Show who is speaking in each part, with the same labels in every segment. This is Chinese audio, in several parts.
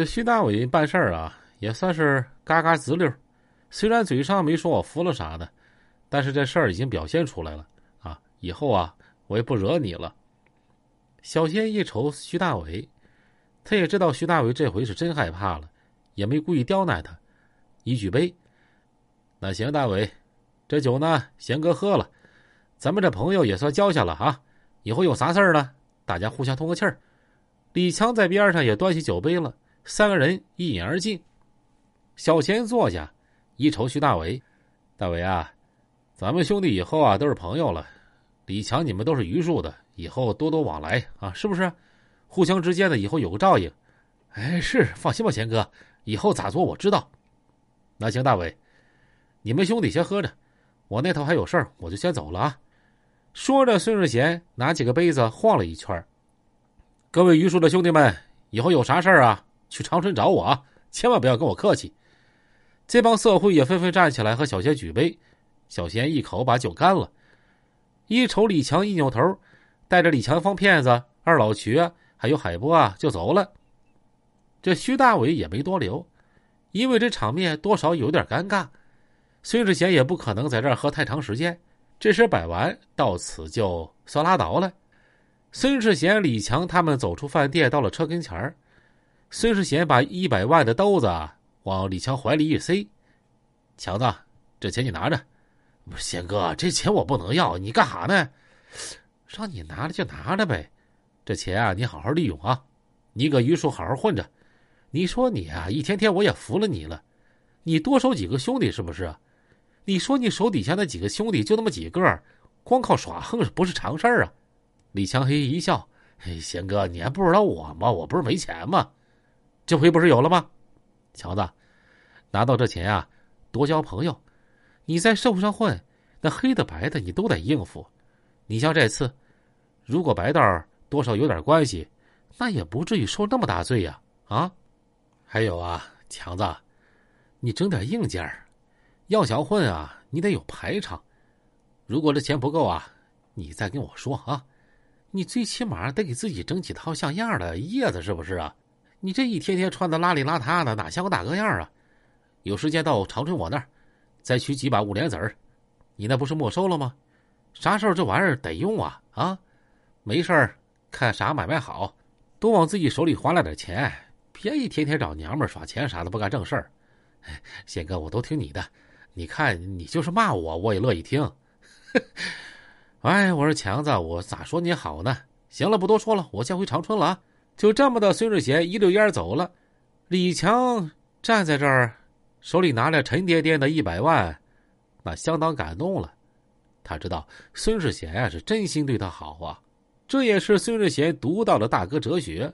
Speaker 1: 这徐大伟办事儿啊，也算是嘎嘎直溜。虽然嘴上没说我服了啥的，但是这事儿已经表现出来了啊！以后啊，我也不惹你了。小仙一瞅徐大伟，他也知道徐大伟这回是真害怕了，也没故意刁难他。一举杯，那行，大伟，这酒呢，贤哥喝了，咱们这朋友也算交下了啊！以后有啥事儿呢，大家互相通个气儿。李强在边上也端起酒杯了。三个人一饮而尽。小贤坐下，一瞅徐大伟：“大伟啊，咱们兄弟以后啊都是朋友了。李强，你们都是榆树的，以后多多往来啊，是不是？互相之间的以后有个照应。哎，是，放心吧，贤哥，以后咋做我知道。那行，大伟，你们兄弟先喝着，我那头还有事儿，我就先走了啊。”说着，孙世贤拿起个杯子晃了一圈：“各位榆树的兄弟们，以后有啥事儿啊？”去长春找我啊！千万不要跟我客气。这帮色会也纷纷站起来和小贤举杯，小贤一口把酒干了。一瞅李强，一扭头，带着李强方骗子、二老徐，还有海波啊，就走了。这徐大伟也没多留，因为这场面多少有点尴尬。孙世贤也不可能在这儿喝太长时间，这事摆完，到此就算拉倒了。孙世贤、李强他们走出饭店，到了车跟前儿。孙世贤把一百万的兜子往李强怀里一塞：“强子，这钱你拿着。”“不是贤哥，这钱我不能要，你干哈呢？”“让你拿着就拿着呗，这钱啊，你好好利用啊。你搁榆树好好混着。你说你啊，一天天我也服了你了。你多收几个兄弟是不是？你说你手底下那几个兄弟就那么几个，光靠耍横不是常事儿啊？”李强嘿嘿一笑：“嘿，贤哥，你还不知道我吗？我不是没钱吗？”这回不是有了吗，强子，拿到这钱啊，多交朋友。你在社会上混，那黑的白的你都得应付。你像这次，如果白道多少有点关系，那也不至于受那么大罪呀。啊，还有啊，强子，你整点硬件要想混啊，你得有排场。如果这钱不够啊，你再跟我说啊。你最起码得给自己整几套像样的叶子，是不是啊？你这一天天穿的邋里邋遢的，哪像个大哥样啊？有时间到长春我那儿，再取几把五莲子儿。你那不是没收了吗？啥时候这玩意儿得用啊？啊，没事儿，看啥买卖好，多往自己手里划拉点钱，别一天天找娘们耍钱啥的，不干正事儿。贤哥，我都听你的，你看你就是骂我，我也乐意听。哎，我说强子，我咋说你好呢？行了，不多说了，我先回长春了啊。就这么的，孙志贤一溜烟走了。李强站在这儿，手里拿着沉甸甸的一百万，那相当感动了。他知道孙世贤啊是真心对他好啊，这也是孙世贤独到的大哥哲学，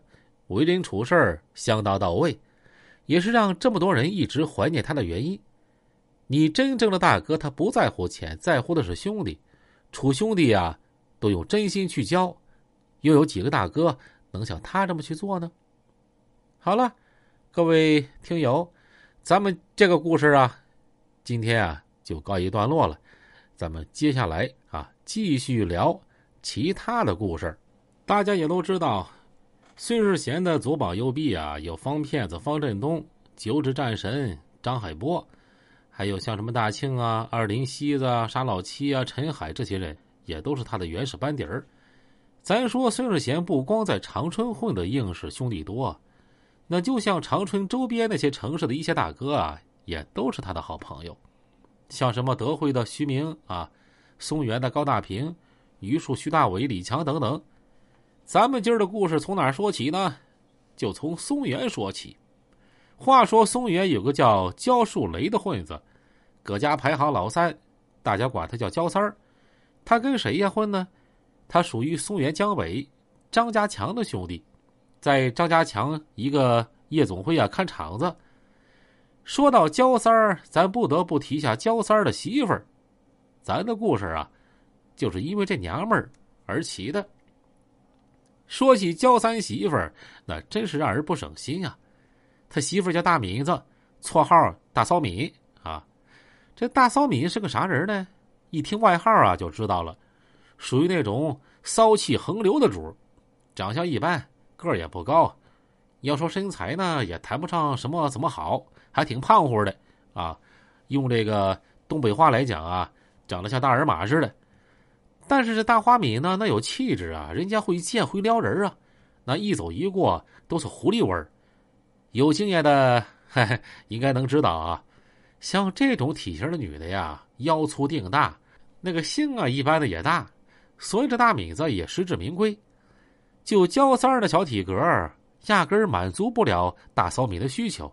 Speaker 1: 为人处事相当到位，也是让这么多人一直怀念他的原因。你真正的大哥，他不在乎钱，在乎的是兄弟。处兄弟呀，都用真心去交，又有几个大哥？能像他这么去做呢？好了，各位听友，咱们这个故事啊，今天啊就告一段落了。咱们接下来啊继续聊其他的故事。大家也都知道，孙世贤的左膀右臂啊，有方骗子方振东、九指战神张海波，还有像什么大庆啊、二林西子啊、沙老七啊、陈海这些人，也都是他的原始班底儿。咱说孙世贤不光在长春混的硬是兄弟多，那就像长春周边那些城市的一些大哥啊，也都是他的好朋友，像什么德惠的徐明啊，松原的高大平，榆树徐大伟、李强等等。咱们今儿的故事从哪说起呢？就从松原说起。话说松原有个叫焦树雷的混子，搁家排行老三，大家管他叫焦三儿。他跟谁呀混呢？他属于松原江北张家强的兄弟，在张家强一个夜总会啊看场子。说到焦三儿，咱不得不提一下焦三儿的媳妇儿。咱的故事啊，就是因为这娘们儿而起的。说起焦三媳妇儿，那真是让人不省心啊。他媳妇叫大敏子，绰号大骚敏啊。这大骚敏是个啥人呢？一听外号啊，就知道了。属于那种骚气横流的主，长相一般，个儿也不高，要说身材呢，也谈不上什么怎么好，还挺胖乎的啊。用这个东北话来讲啊，长得像大耳马似的。但是这大花米呢，那有气质啊，人家会见会撩人啊，那一走一过都是狐狸味儿。有经验的应该能知道啊，像这种体型的女的呀，腰粗腚大，那个性啊一般的也大，所以这大米子也实至名归。就焦三儿的小体格儿压根儿满足不了大嫂米的需求。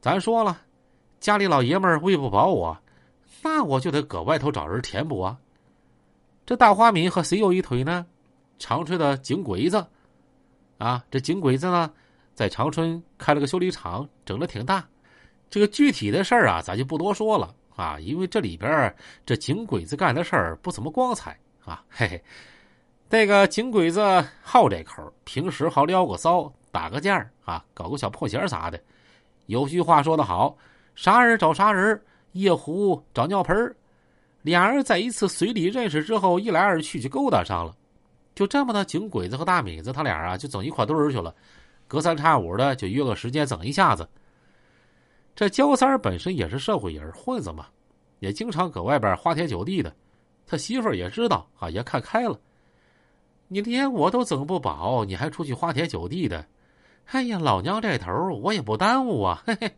Speaker 1: 咱说了，家里老爷们儿喂不饱我，那我就得搁外头找人填补啊。这大花米和谁有一腿呢？长春的井鬼子，啊，这井鬼子呢，在长春开了个修理厂，整的挺大。这个具体的事儿啊，咱就不多说了啊，因为这里边这井鬼子干的事儿不怎么光彩啊。嘿嘿，那个井鬼子好这口，平时好撩个骚，打个架啊，搞个小破鞋啥的。有句话说得好，啥人找啥人，夜壶找尿盆俩人在一次随礼认识之后，一来二去就勾搭上了，就这么的，井鬼子和大米子他俩啊就整一块堆儿去了，隔三差五的就约个时间整一下子。这焦三本身也是社会人混子嘛，也经常搁外边花天酒地的，他媳妇儿也知道啊，也看开了。你连我都整不饱，你还出去花天酒地的？哎呀，老娘这头我也不耽误啊，嘿嘿。